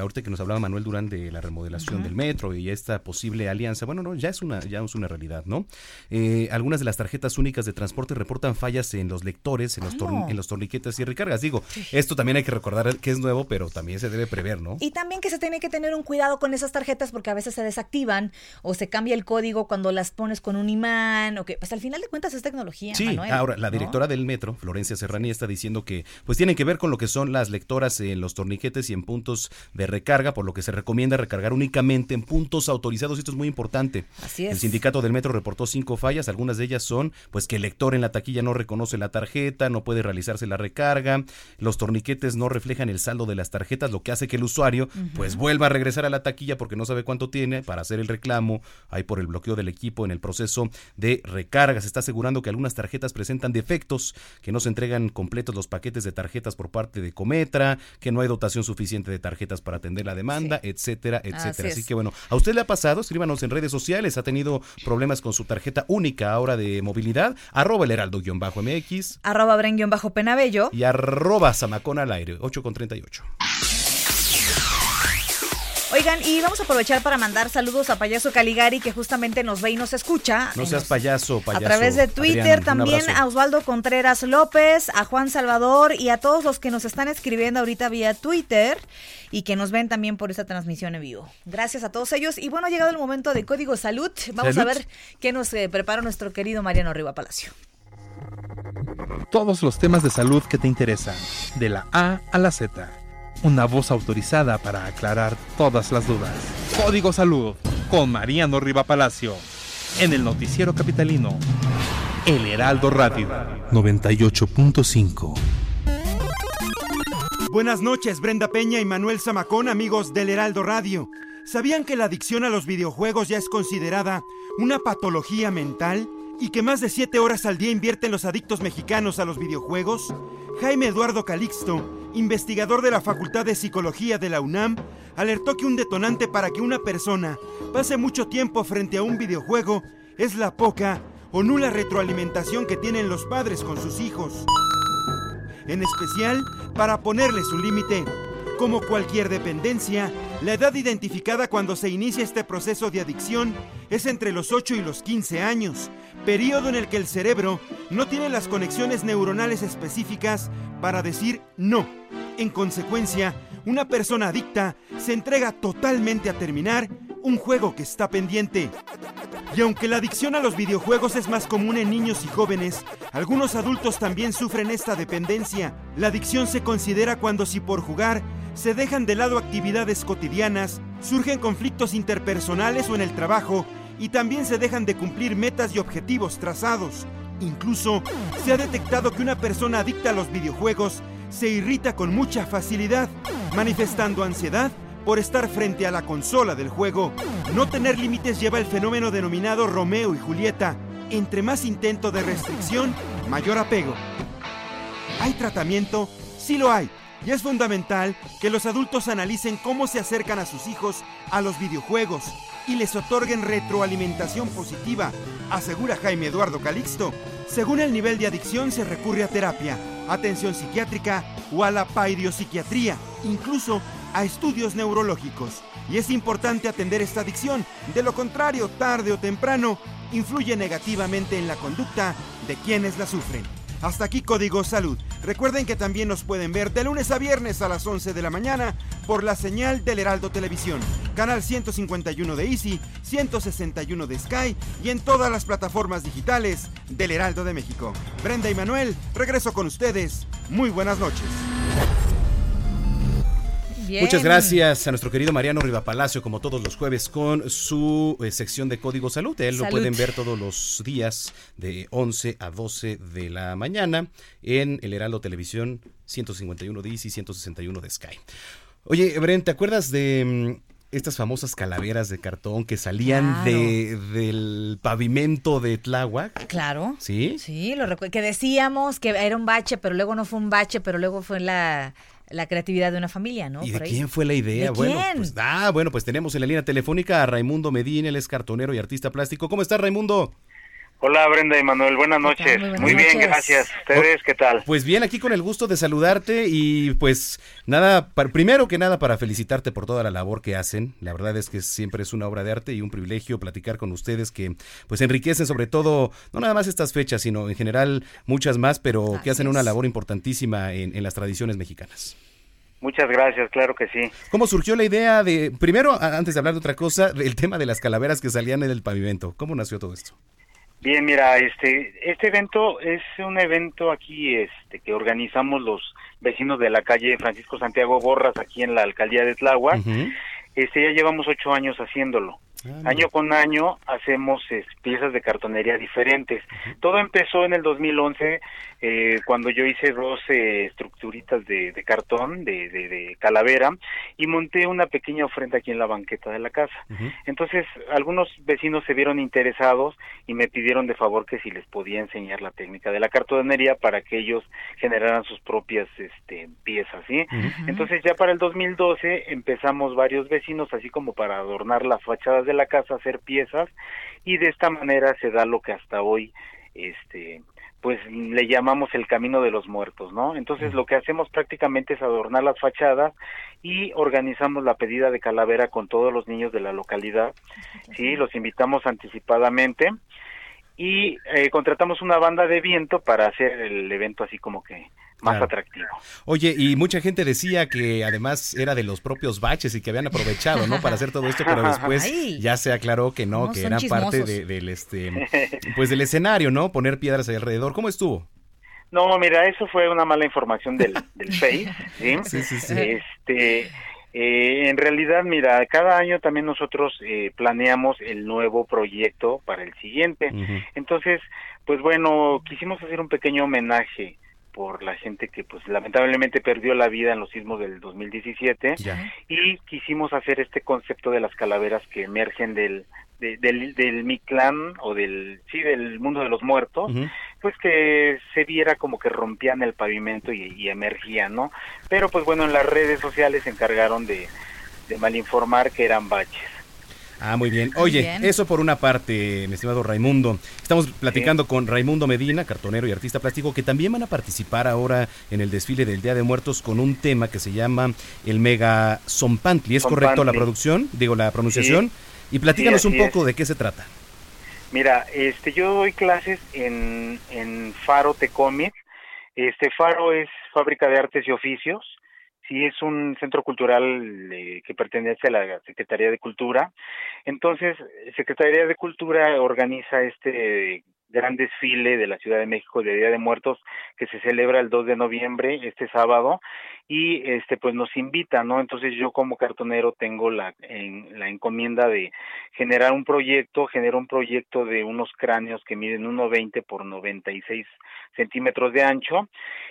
ahorita que nos hablaba Manuel Durán de la remodelación del metro y esta posible alianza, bueno, no, ya es una, ya es una realidad, ¿no? Eh, algunas de las tarjetas únicas de transporte reportan fallas en los lectores, en los, en los torniquetes y recargas. Digo, esto también hay que recordar que es nuevo, pero también se debe prever, ¿no? Y también que se tiene que tener un cuidado con esas tarjetas porque a veces se desactivan o se cambia el código cuando las pones con un imán o que pues al final de cuentas es tecnología, Sí, Manuel, ahora la ¿no? directora del metro, Florencia Serranía, está diciendo que pues tienen que ver con lo que son las lectoras en los torniquetes y en puntos de recarga, por lo que se recomienda recargar únicamente en puntos autorizados. Esto es muy importante. Así es. El sindicato del metro reportó cinco fallas, algunas de ellas son pues que el lector en la taquilla no reconoce la tarjeta, no puede realizarse la recarga, los torniquetes no reflejan el saldo de las tarjetas, lo que hace que el usuario pues vuelva a regresar a la taquilla porque no sabe cuánto tiene para hacer el reclamo, hay por el bloqueo del equipo en el proceso de recarga. Se está asegurando que algunas tarjetas presentan defectos, que no se entregan completos los paquetes de tarjetas por parte de Cometra, que no hay dotación suficiente de tarjetas para atender la demanda, etcétera etcétera, etcétera. Así Así, es. que bueno, a usted le ha pasado, escríbanos en redes sociales, ha tenido problemas con su tarjeta única ahora de movilidad, arroba el heraldo-mx Arroba Bren-Penabello. y arroba Zamacona al aire, 8 con 38. Oigan, y vamos a aprovechar para mandar saludos a Payaso Caligari, que justamente nos ve y nos escucha. No seas payaso, payaso. A través de Twitter, también a Osvaldo Contreras López, a Juan Salvador y a todos los que nos están escribiendo ahorita vía Twitter y que nos ven también por esta transmisión en vivo. Gracias a todos ellos. Y bueno, ha llegado el momento de Código Salud. Vamos Salud. a ver qué nos eh, prepara nuestro querido Mariano Riva Palacio. Todos los temas de salud que te interesan, de la A a la Z. Una voz autorizada para aclarar todas las dudas. Código Salud con Mariano Riva Palacio. En el noticiero capitalino. El Heraldo Radio. 98.5. Buenas noches, Brenda Peña y Manuel Zamacón, amigos del Heraldo Radio. ¿Sabían que la adicción a los videojuegos ya es considerada una patología mental? ¿Y que más de 7 horas al día invierten los adictos mexicanos a los videojuegos? Jaime Eduardo Calixto, investigador de la Facultad de Psicología de la UNAM, alertó que un detonante para que una persona pase mucho tiempo frente a un videojuego es la poca o nula retroalimentación que tienen los padres con sus hijos en especial para ponerles un límite. Como cualquier dependencia, la edad identificada cuando se inicia este proceso de adicción es entre los 8 y los 15 años, periodo en el que el cerebro no tiene las conexiones neuronales específicas para decir no. En consecuencia, una persona adicta se entrega totalmente a terminar un juego que está pendiente. Y aunque la adicción a los videojuegos es más común en niños y jóvenes, algunos adultos también sufren esta dependencia. La adicción se considera cuando si por jugar se dejan de lado actividades cotidianas, surgen conflictos interpersonales o en el trabajo y también se dejan de cumplir metas y objetivos trazados. Incluso se ha detectado que una persona adicta a los videojuegos se irrita con mucha facilidad, manifestando ansiedad por estar frente a la consola del juego. No tener límites lleva el fenómeno denominado Romeo y Julieta. Entre más intento de restricción, mayor apego. ¿Hay tratamiento? Sí lo hay. Y es fundamental que los adultos analicen cómo se acercan a sus hijos a los videojuegos y les otorguen retroalimentación positiva, asegura Jaime Eduardo Calixto. Según el nivel de adicción se recurre a terapia, atención psiquiátrica o a la psiquiatría, incluso a estudios neurológicos. Y es importante atender esta adicción, de lo contrario, tarde o temprano, influye negativamente en la conducta de quienes la sufren. Hasta aquí Código Salud. Recuerden que también nos pueden ver de lunes a viernes a las 11 de la mañana por la señal del Heraldo Televisión, canal 151 de Easy, 161 de Sky y en todas las plataformas digitales del Heraldo de México. Brenda y Manuel, regreso con ustedes. Muy buenas noches. Bien. Muchas gracias a nuestro querido Mariano Rivapalacio, como todos los jueves, con su eh, sección de Código Salud. Él lo pueden ver todos los días de 11 a 12 de la mañana en el Heraldo Televisión 151 de Easy, 161 de Sky. Oye, Bren, ¿te acuerdas de mm, estas famosas calaveras de cartón que salían Claro. de, del pavimento de Tláhuac? Claro. ¿Sí? Sí, lo recuerdo. Que decíamos que era un bache, pero luego no fue un bache, pero luego fue la, la creatividad de una familia, ¿no? ¿Y de quién fue la idea? ¿De bueno, quién? pues, ah, bueno, pues tenemos en la línea telefónica a Raimundo Medina, él es cartonero y artista plástico. ¿Cómo estás, Raimundo? Hola Brenda y Manuel, buenas noches. Muy bien, noches. gracias. ¿Ustedes qué tal? Pues bien, aquí con el gusto de saludarte y pues nada, primero que nada para felicitarte por toda la labor que hacen. La verdad es que siempre es una obra de arte y un privilegio platicar con ustedes que pues enriquecen sobre todo, no nada más estas fechas, sino en general muchas más, pero que hacen una labor importantísima en, en las tradiciones mexicanas. Muchas gracias, claro que sí. ¿Cómo surgió la idea de, primero, antes de hablar de otra cosa, del tema de las calaveras que salían en el pavimento? ¿Cómo nació todo esto? Bien, mira, este este evento es un evento aquí este que organizamos los vecinos de la calle Francisco Santiago Borras aquí en la alcaldía de Tláhuac. Este ya llevamos ocho años haciéndolo. Año con año hacemos es, piezas de cartonería diferentes. Todo empezó en el 2011 eh, cuando yo hice dos eh, estructuritas de, de cartón, de, de- de calavera, y monté una pequeña ofrenda aquí en la banqueta de la casa. Entonces, algunos vecinos se vieron interesados y me pidieron de favor que si les podía enseñar la técnica de la cartonería para que ellos generaran sus propias este, piezas, ¿sí? Entonces, ya para el 2012 empezamos varios vecinos, así como para adornar las fachadas de la casa, hacer piezas, y de esta manera se da lo que hasta hoy, este, pues le llamamos el camino de los muertos, ¿no? Entonces lo que hacemos prácticamente es adornar las fachadas y organizamos la pedida de calavera con todos los niños de la localidad, sí, los invitamos anticipadamente y eh, contratamos una banda de viento para hacer el evento así como que más Claro. atractivo. Oye, y mucha gente decía que además era de los propios baches y que habían aprovechado, ¿no? Para hacer todo esto, pero después Ay. ya se aclaró que no, No, que eran parte de- del este, pues del escenario, ¿no? Poner piedras ahí alrededor. ¿Cómo estuvo? No, mira, eso fue una mala información del, del Face, ¿sí? Sí, sí, sí. Este, eh, en realidad, mira, cada año también nosotros eh, planeamos el nuevo proyecto para el siguiente. Entonces, pues bueno, quisimos hacer un pequeño homenaje por la gente que pues lamentablemente perdió la vida en los sismos del 2017 y quisimos hacer este concepto de las calaveras que emergen del de- del del Mictlán o del sí del mundo de los muertos pues que se viera como que rompían el pavimento y, y emergían no pero pues bueno en las redes sociales se encargaron de de malinformar que eran baches Ah, muy bien. Oye, bien. eso por una parte, mi estimado Raimundo. Estamos platicando con Raimundo Medina, cartonero y artista plástico, que también van a participar ahora en el desfile del Día de Muertos con un tema que se llama el Mega Zompantli. ¿Es correcto la Zompantli. producción? Digo, la pronunciación. Y platícanos Sí, un poco de qué se trata. Mira, este, yo doy clases en, en Faro Tecomics. Este Faro es fábrica de artes y oficios. Sí, es un centro cultural eh, que pertenece a la Secretaría de Cultura. Entonces, Secretaría de Cultura organiza este gran desfile de la Ciudad de México de Día de Muertos que se celebra el 2 de noviembre, este sábado, y este pues nos invita, ¿no? Entonces yo como cartonero tengo la en, la encomienda de generar un proyecto, genero un proyecto de unos cráneos que miden 1.20 por 96 centímetros de ancho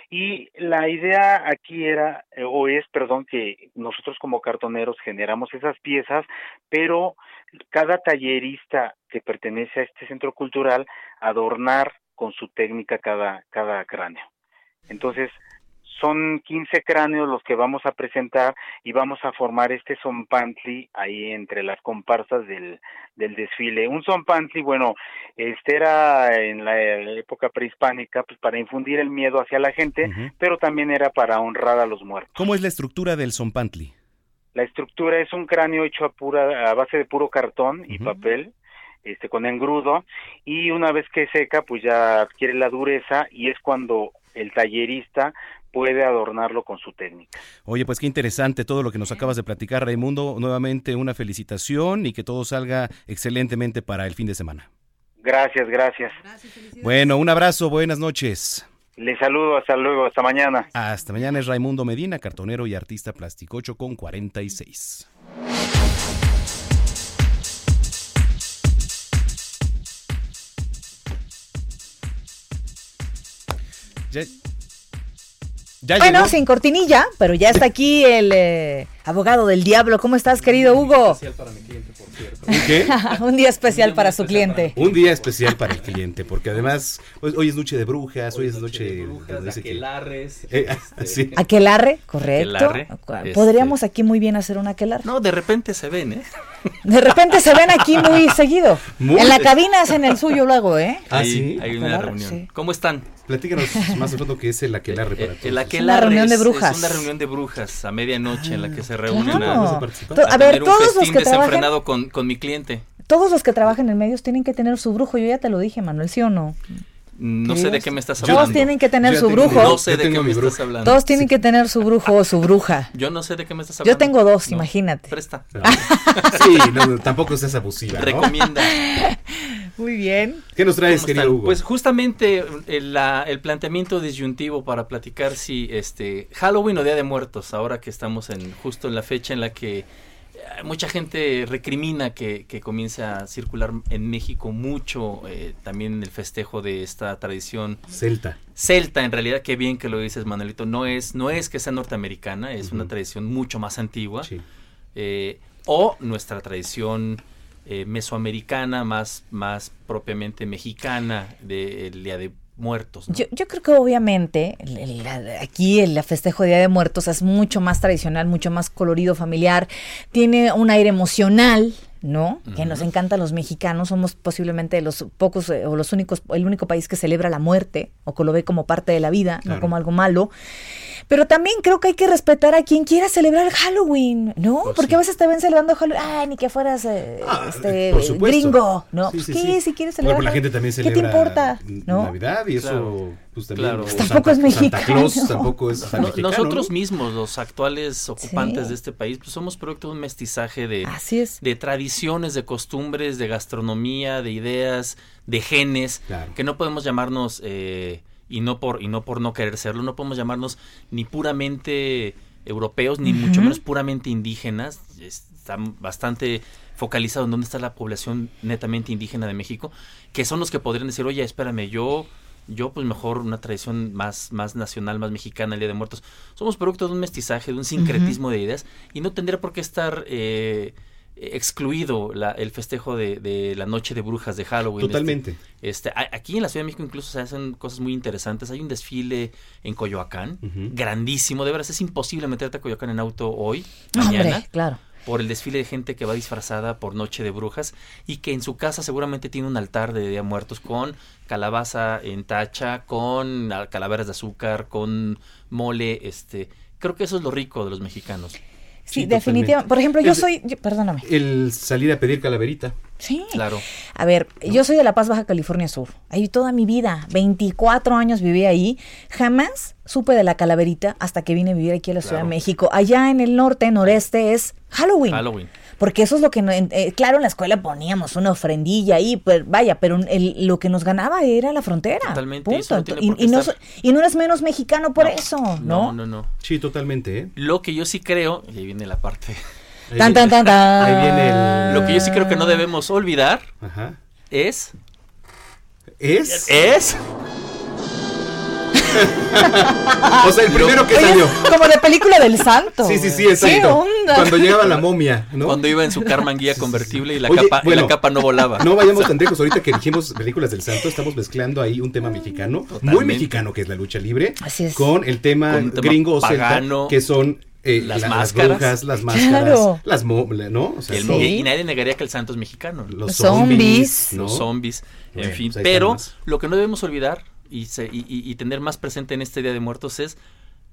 y la idea aquí era eh, o es, perdón, que nosotros como cartoneros generamos esas piezas, pero cada tallerista que pertenece a este centro cultural adornar con su técnica cada cada cráneo. Entonces, son 15 cráneos los que vamos a presentar y vamos a formar este zompantli ahí entre las comparsas del, del desfile. Un zompantli, bueno, este era en la época prehispánica pues para infundir el miedo hacia la gente, pero también era para honrar a los muertos. ¿Cómo es la estructura del Zompantli? La estructura es un cráneo hecho a pura a base de puro cartón y papel, este con engrudo y una vez que seca pues ya adquiere la dureza y es cuando el tallerista puede adornarlo con su técnica. Oye, pues qué interesante todo lo que nos acabas de platicar, Raimundo. Nuevamente una felicitación y que todo salga excelentemente para el fin de semana. Gracias, gracias. Bueno, un abrazo, buenas noches. Les saludo, hasta luego, hasta mañana. Hasta mañana es Raimundo Medina, cartonero y artista plasticocho con 46. Ya, ya bueno, llegó. sin cortinilla, pero ya está aquí el eh, abogado del diablo. ¿Cómo estás, querido Hugo? ¿Qué? Un día especial para su cliente. Un día especial para el cliente, porque además pues, hoy es noche de brujas, hoy es noche de, brujas, que- aquelarres, Eh, este, sí. Aquelarre, correcto. Aquelarre, Podríamos aquí muy bien hacer un aquelarre. No, de repente se ven, ¿eh? De repente se ven aquí muy seguido. Muy en la cabina hacen el suyo luego, ¿eh? Ah, Hay- sí. Hay una reunión. sí. ¿Cómo están? Platícanos más a fondo qué es el aquelarre para todos. El aquelarre reunión de es- brujas. Es una reunión de brujas a medianoche en la que se reúnen claro. a, ¿Vas a ver, tener un todos los que trabajen- desenfrenado con, con mi cliente. Todos los que trabajan en medios tienen que tener su brujo. Yo ya te lo dije, Manuel, ¿sí o no? No sé de qué me estás Todos hablando. tienen que tener Yo su brujo. No sé de qué me estás hablando. Todos tienen que tener su brujo o su bruja. Yo no sé de qué me estás hablando. Yo tengo dos, No. imagínate. Presta. Sí, no, tampoco seas abusiva, ¿no? Recomienda. Muy bien. ¿Qué nos traes, ¿Cómo querido están? Hugo? Pues justamente el, la- el planteamiento disyuntivo para platicar si este Halloween o Día de Muertos, ahora que estamos en justo en la fecha en la que eh, mucha gente recrimina que, que comience a circular en México mucho eh, también el festejo de esta tradición Celta. celta en realidad qué bien que lo dices Manuelito no es no es que sea norteamericana es una tradición mucho más antigua eh, o nuestra tradición eh, mesoamericana más más propiamente mexicana del día de muertos ¿no? Yo, yo creo que obviamente el- aquí el festejo de Día de Muertos es mucho más tradicional, mucho más colorido, familiar, tiene un aire emocional, ¿no? Que nos encanta a los mexicanos, somos posiblemente los pocos eh, o los únicos, el único país que celebra la muerte o que lo ve como parte de la vida, no como algo malo. Pero también creo que hay que respetar a quien quiera celebrar Halloween, ¿no? Pues Porque a veces te ven celebrando Halloween, ay, ni que fueras eh, este, Por supuesto. gringo, ¿no? Sí, Pues, sí, ¿Qué? sí. Si quieres Bueno, celebrar la gente también ¿Qué te importa? ¿no? Navidad y eso. Pues también. Claro. Pues tampoco es Santa mexicano. Claus tampoco es tan No- mexicano, nosotros ¿no? mismos, los actuales ocupantes Sí. de este país, pues somos producto de un mestizaje de, Así es. de tradiciones, de costumbres, de gastronomía, de ideas, de genes, Claro. que no podemos llamarnos, eh, y, no por, y no por no querer serlo, no podemos llamarnos ni puramente europeos, ni mucho menos puramente indígenas. Están bastante focalizados en dónde está la población netamente indígena de México, que son los que podrían decir, oye, espérame, yo yo pues mejor una tradición más, más nacional, más mexicana, el Día de Muertos. Somos producto de un mestizaje, de un sincretismo de ideas y no tendría por qué estar eh, excluido la- el festejo de, de la noche de brujas de Halloween. Totalmente. Este, a- aquí en la Ciudad de México incluso se hacen cosas muy interesantes. Hay un desfile en Coyoacán, grandísimo. De veras es imposible meterte a Coyoacán en auto hoy, mañana Hombre, claro. Por el desfile de gente que va disfrazada por Noche de Brujas y que en su casa seguramente tiene un altar de Día Muertos con calabaza en tacha, con calaveras de azúcar, con mole, este, creo que eso es lo rico de los mexicanos. Sí, definitivamente. Por ejemplo, yo Es- soy, yo- perdóname. El salir a pedir calaverita. Sí. Claro. A ver, yo soy de La Paz, Baja California Sur. Ahí toda mi vida, 24 años viví ahí. Jamás supe de la calaverita hasta que vine a vivir aquí a la Ciudad de México. Allá en el norte, noreste es Halloween. Halloween. Porque eso es lo que, eh, claro, en la escuela poníamos una ofrendilla ahí, pues vaya, pero el- lo que nos ganaba era la frontera. Totalmente, y punto. eso no tiene y, no, estar- so- y no eres menos mexicano por eso, No, ¿no? no, no. Sí, totalmente, ¿eh? Lo que yo sí creo, y ahí viene la parte. Tan, tan, tan, tan. Ahí viene el- Lo que yo sí creo que no debemos olvidar Ajá. es. ¿Es? Es. O sea, el primero que salió. Como de película del santo. Sí, sí, sí, ¿Qué exacto. onda? Cuando llegaba la momia, ¿no? Cuando iba en su Carman guía convertible y la, Oye, capa, y bueno, la capa no volaba. No vayamos tan lejos. Ahorita que dijimos películas del santo, estamos mezclando ahí un tema mexicano, muy mexicano, que es la lucha libre, Así es. con el tema Con gringo o celta, que son eh, las la- máscaras. brujas, las máscaras, Claro. las ¿no? O sea, Y, el- todo. y nadie negaría que el santo es mexicano. Los zombies, zombies, ¿no? Los zombies, en Bueno, fin. pues Pero lo que no debemos olvidar y, se- y- tener más presente en este Día de Muertos es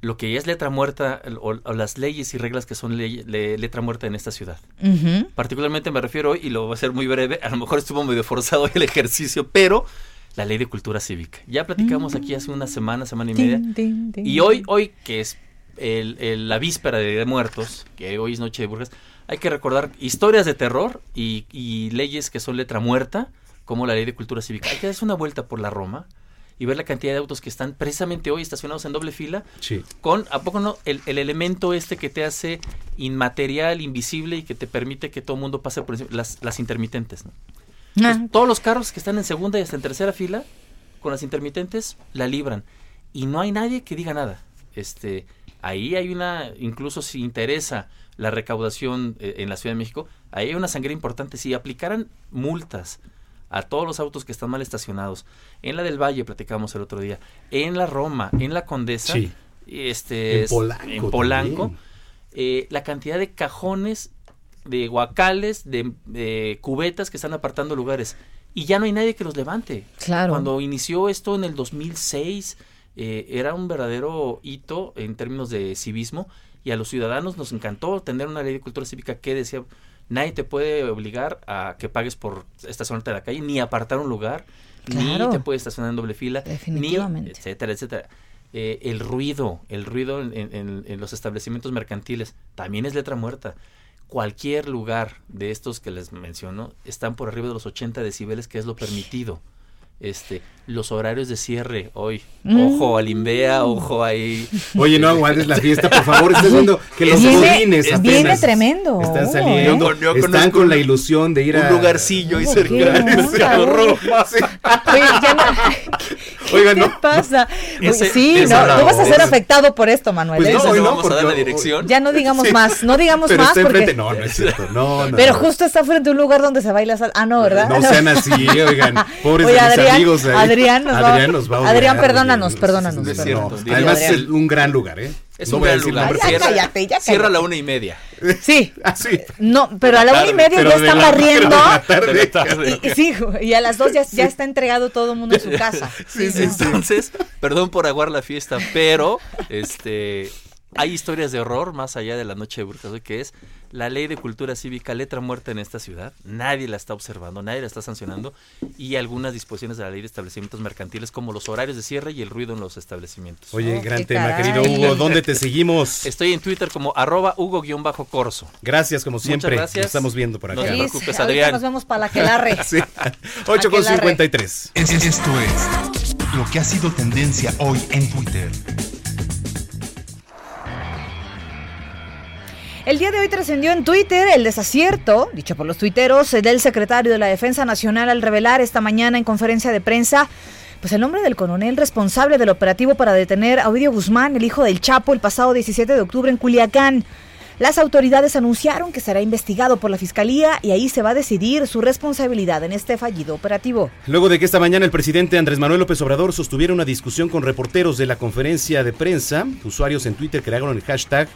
lo que es letra muerta o, o las leyes y reglas que son le- letra muerta en esta ciudad. Ujú. Particularmente me refiero hoy, y lo voy a hacer muy breve, a lo mejor estuvo medio forzado el ejercicio, pero la ley de cultura cívica. Ya platicamos aquí hace una semana, semana y media. Y hoy, hoy que es el- el- la víspera de de Muertos, que hoy es Noche de Burgas, hay que recordar historias de terror y, y leyes que son letra muerta, como la ley de cultura cívica. Hay que darse una vuelta por la Roma y ver la cantidad de autos que están precisamente hoy estacionados en doble fila, Sí. con, ¿a poco no? El, el elemento este que te hace inmaterial, invisible y que te permite que todo el mundo pase por encima, las, las intermitentes, ¿no? Ah, Pues, todos los carros que están en segunda y hasta en tercera fila, con las intermitentes, la libran. Y no hay nadie que diga nada. Este, ahí hay una, incluso si interesa la recaudación eh, en la Ciudad de México, ahí hay una sangre importante. Si aplicaran multas a todos los autos que están mal estacionados, en la del Valle platicamos el otro día, en la Roma, en la Condesa, Sí. este, En Polanco en Polanco, eh, la cantidad de cajones, de guacales, de, de cubetas que están apartando lugares. Y ya no hay nadie que los levante. Claro. Cuando inició esto en el 2006, eh, era un verdadero hito en términos de civismo y a los ciudadanos nos encantó tener una ley de cultura cívica que decía, nadie te puede obligar a que pagues por estacionarte en la calle, ni apartar un lugar, Claro. ni te puedes estacionar en doble fila, ni etcétera, etcétera. Eh, el ruido, el ruido en, en- en los establecimientos mercantiles también es letra muerta. Cualquier lugar de estos que les menciono están por arriba de los 80 decibeles, que es lo permitido. Este, los horarios de cierre hoy. Mm. Ojo al Invea, ojo ahí. Oye, no aguantes la fiesta, por favor. Estás viendo que los Viene- godines apenas viene tremendo, Están saliendo. ¿eh? Yo- yo están con un- la ilusión de ir un a. lugarcillo ahí Hugo, cerca. ¿qué onda, Hugo? Oye, ya no- Oigan, ¿Qué no. pasa? Ese- sí, no, vas a ser ese- afectado por esto, Manuel. Pues ¿eh? no, Entonces, hoy no, vamos a dar la dirección. Ya no digamos Sí. más, no digamos Pero más está porque... enfrente. No, no es cierto. No, no. Pero no. justo está frente a un lugar donde se baila sal... Ah, no, ¿verdad? No sean así, oigan. Pobres Oye, de amigos ahí. Adrián nos va- Adrián nos va a odiar, Adrián, perdónanos, perdónanos, No, es cierto, no. diría Además Adrián. es un gran lugar, ¿eh? Es No un voy a gran decir lugar. nombres. Ya Cierra, cállate, ya cierra a la una y media. Sí, Ah, sí. no, pero a la una y media ya de está la- barriendo. Y, sí, y a las dos ya, ya está entregado todo el mundo en su casa. Sí, sí, sí. Entonces, perdón por aguar la fiesta, pero este hay historias de horror más allá de la noche de brujas, hoy, que es la ley de cultura cívica, letra muerta en esta ciudad. Nadie la está observando, nadie la está sancionando. Y algunas disposiciones de la ley de establecimientos mercantiles, como los horarios de cierre y el ruido en los establecimientos. Oye, Oh, gran tema, caray. querido Hugo. ¿Dónde te seguimos? Estoy en Twitter como arroba Hugo-Corso. Gracias, como siempre. gracias. Nos estamos viendo por acá. No te preocupes, Adrián. Nos vemos para la que larre. Sí. 8 con 53. Es- Esto es lo que ha sido tendencia hoy en Twitter. El día de hoy trascendió en Twitter el desacierto, dicho por los tuiteros, del secretario de la Defensa Nacional al revelar esta mañana en conferencia de prensa pues el nombre del coronel responsable del operativo para detener a Ovidio Guzmán, el hijo del Chapo, el pasado 17 de octubre en Culiacán. Las autoridades anunciaron que será investigado por la Fiscalía y ahí se va a decidir su responsabilidad en este fallido operativo. Luego de que esta mañana el presidente Andrés Manuel López Obrador sostuviera una discusión con reporteros de la conferencia de prensa, usuarios en Twitter crearon el hashtag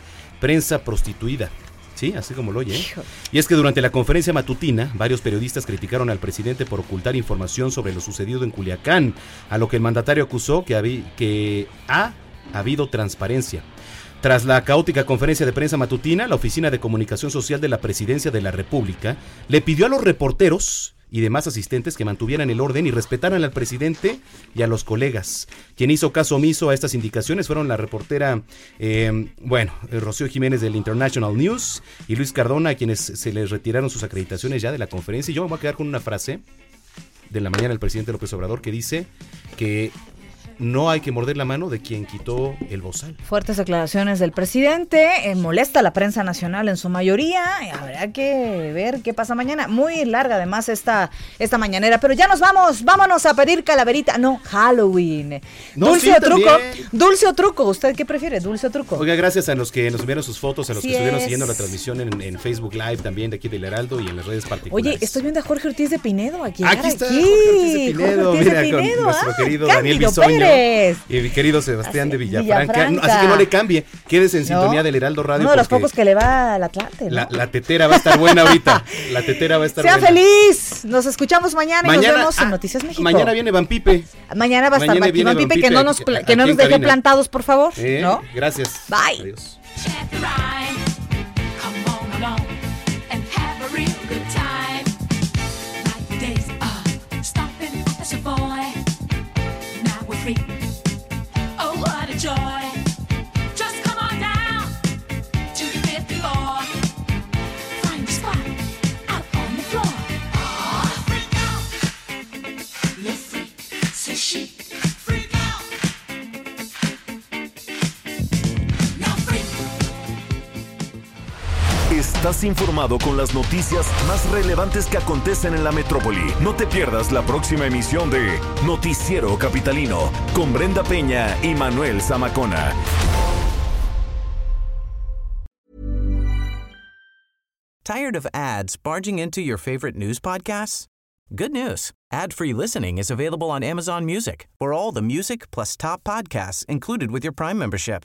prensa prostituida. Sí, así como lo oye. ¿eh? Y es que durante la conferencia matutina, varios periodistas criticaron al presidente por ocultar información sobre lo sucedido en Culiacán, a lo que el mandatario acusó que, ha habido transparencia. Tras la caótica conferencia de prensa matutina, la Oficina de Comunicación Social de la Presidencia de la República le pidió a los reporteros y demás asistentes que mantuvieran el orden y respetaran al presidente y a los colegas. Quien hizo caso omiso a estas indicaciones fueron la reportera, eh, bueno, eh, Rocío Jiménez del International News y Luis Cardona, a quienes se les retiraron sus acreditaciones ya de la conferencia. Y yo me voy a quedar con una frase de la mañana del presidente López Obrador que dice que no hay que morder la mano de quien quitó el bozal. Fuertes declaraciones del presidente, eh, molesta a la prensa nacional en su mayoría, habrá que ver qué pasa mañana. Muy larga además esta, esta mañanera, pero ya nos vamos, vámonos a pedir calaverita, no, Halloween. No, dulce sí, o truco, también. dulce o truco, ¿usted qué prefiere, dulce o truco? Oiga, gracias a los que nos enviaron sus fotos, a los que estuvieron es. siguiendo la transmisión en, en Facebook Live también de aquí del Heraldo y en las redes particulares. Oye, estoy viendo a Jorge Ortiz de Pinedo aquí. Aquí está aquí. Jorge Ortiz de Pinedo, Jorge Ortiz mira, de con Pinedo, nuestro ah, querido Daniel Bisoño Y mi querido Sebastián de Villafranca. Así que no le cambie, quédese en sintonía No, del Heraldo Radio. Uno de los pocos que le va al Atlante, ¿no? la, la tetera va a estar buena ahorita. La tetera va a estar Sea buena. feliz. Nos escuchamos mañana, y nos Mañana- vemos en ah, Noticias México. Mañana viene Van Pipe. Mañana va a estar Mañana viene Pipe, que Pipe no nos, que no nos deje plantados, por favor. Eh, ¿No? Gracias. Bye. Adiós. Estás informado con las noticias más relevantes que acontecen en la metrópoli. No te pierdas la próxima emisión de Noticiero Capitalino con Brenda Peña y Manuel Zamacona. Tired of ads barging into your favorite news podcasts? Good news. Ad-free listening is available on Amazon Music for all the music plus top podcasts included with your Prime membership.